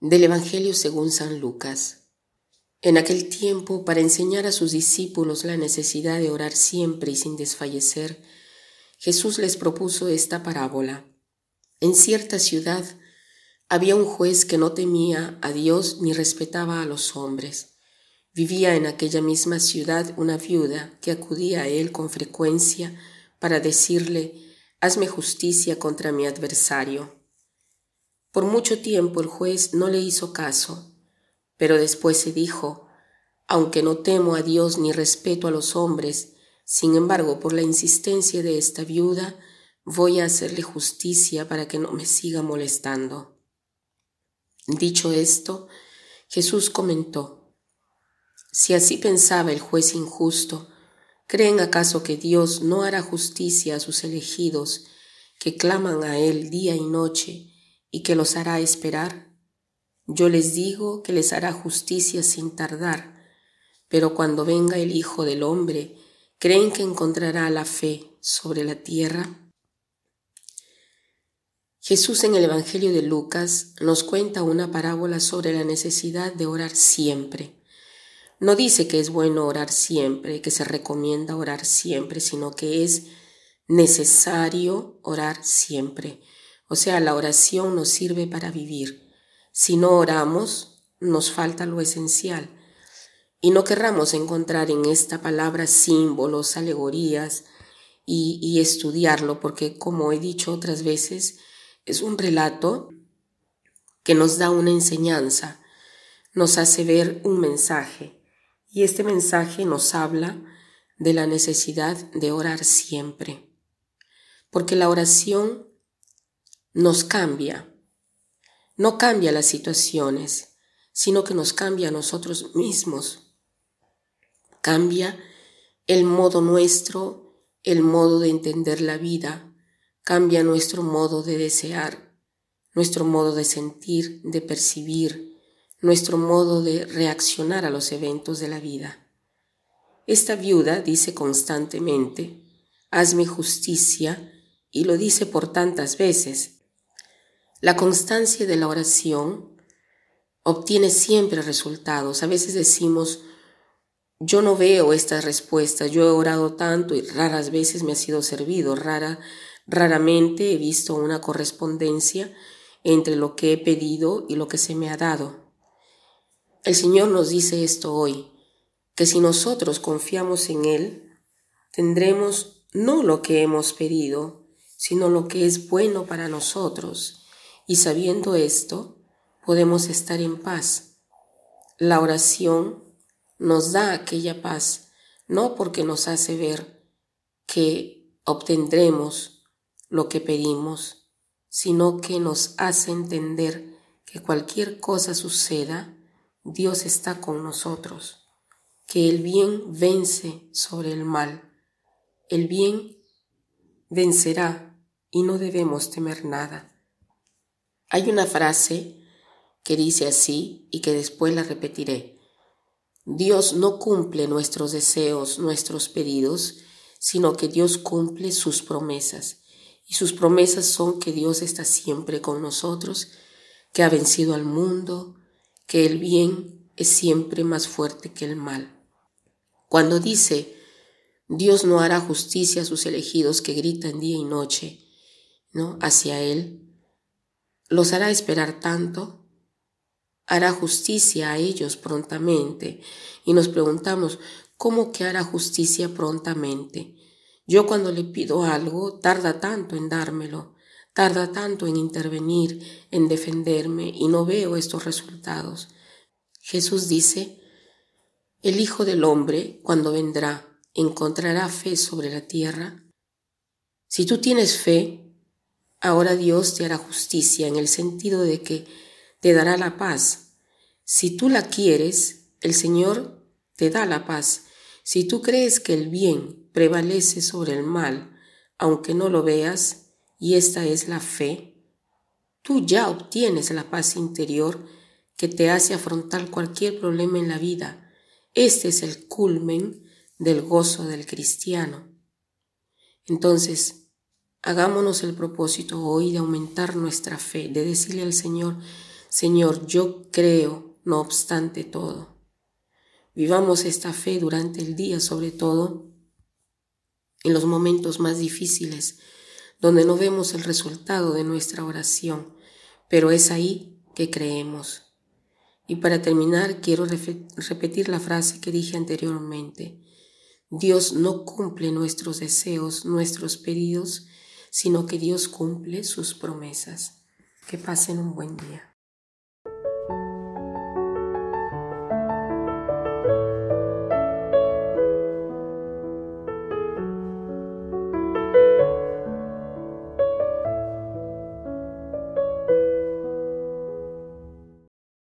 Del Evangelio según San Lucas. En aquel tiempo, para enseñar a sus discípulos la necesidad de orar siempre y sin desfallecer, Jesús les propuso esta parábola. En cierta ciudad había un juez que no temía a Dios ni respetaba a los hombres. Vivía en aquella misma ciudad una viuda que acudía a él con frecuencia para decirle, Hazme justicia contra mi adversario. Por mucho tiempo el juez no le hizo caso, pero después se dijo, aunque no temo a Dios ni respeto a los hombres, sin embargo, por la insistencia de esta viuda, voy a hacerle justicia para que no me siga molestando. Dicho esto, Jesús comentó, si así pensaba el juez injusto, ¿creen acaso que Dios no hará justicia a sus elegidos que claman a Él día y noche y que los hará esperar? Yo les digo que les hará justicia sin tardar, pero cuando venga el Hijo del Hombre, ¿creen que encontrará la fe sobre la tierra? Jesús en el Evangelio de Lucas nos cuenta una parábola sobre la necesidad de orar siempre. No dice que es bueno orar siempre, que se recomienda orar siempre, sino que es necesario orar siempre. O sea, la oración nos sirve para vivir. Si no oramos, nos falta lo esencial. Y no querramos encontrar en esta palabra símbolos, alegorías y, y estudiarlo, porque como he dicho otras veces, es un relato que nos da una enseñanza, nos hace ver un mensaje. Y este mensaje nos habla de la necesidad de orar siempre. Porque la oración nos cambia. No cambia las situaciones, sino que nos cambia a nosotros mismos. Cambia el modo nuestro, el modo de entender la vida, cambia nuestro modo de desear, nuestro modo de sentir, de percibir, nuestro modo de reaccionar a los eventos de la vida. Esta viuda dice constantemente, hazme justicia, y lo dice por tantas veces, la constancia de la oración obtiene siempre resultados. A veces decimos, yo no veo estas respuestas, yo he orado tanto y raras veces me ha sido servido, rara, raramente he visto una correspondencia entre lo que he pedido y lo que se me ha dado. El Señor nos dice esto hoy, que si nosotros confiamos en Él, tendremos no lo que hemos pedido, sino lo que es bueno para nosotros y sabiendo esto, podemos estar en paz. La oración nos da aquella paz, no porque nos hace ver que obtendremos lo que pedimos, sino que nos hace entender que cualquier cosa suceda, Dios está con nosotros, que el bien vence sobre el mal, el bien vencerá y no debemos temer nada. Hay una frase que dice así y que después la repetiré. Dios no cumple nuestros deseos, nuestros pedidos, sino que Dios cumple sus promesas. Y sus promesas son que Dios está siempre con nosotros, que ha vencido al mundo, que el bien es siempre más fuerte que el mal. Cuando dice, Dios no hará justicia a sus elegidos que gritan día y noche, ¿no? hacia Él, los hará esperar tanto, hará justicia a ellos prontamente. Y nos preguntamos, ¿cómo que hará justicia prontamente? Yo cuando le pido algo, tarda tanto en dármelo, tarda tanto en intervenir, en defenderme, y no veo estos resultados. Jesús dice, el Hijo del Hombre, cuando vendrá, encontrará fe sobre la tierra. Si tú tienes fe, Ahora Dios te hará justicia en el sentido de que te dará la paz. Si tú la quieres, el Señor te da la paz. Si tú crees que el bien prevalece sobre el mal, aunque no lo veas, y esta es la fe, tú ya obtienes la paz interior que te hace afrontar cualquier problema en la vida. Este es el culmen del gozo del cristiano. Entonces, Hagámonos el propósito hoy de aumentar nuestra fe, de decirle al Señor, Señor, yo creo, no obstante todo. Vivamos esta fe durante el día, sobre todo en los momentos más difíciles, donde no vemos el resultado de nuestra oración, pero es ahí que creemos. Y para terminar, quiero repetir la frase que dije anteriormente. Dios no cumple nuestros deseos, nuestros pedidos, sino que Dios cumple sus promesas. Que pasen un buen día.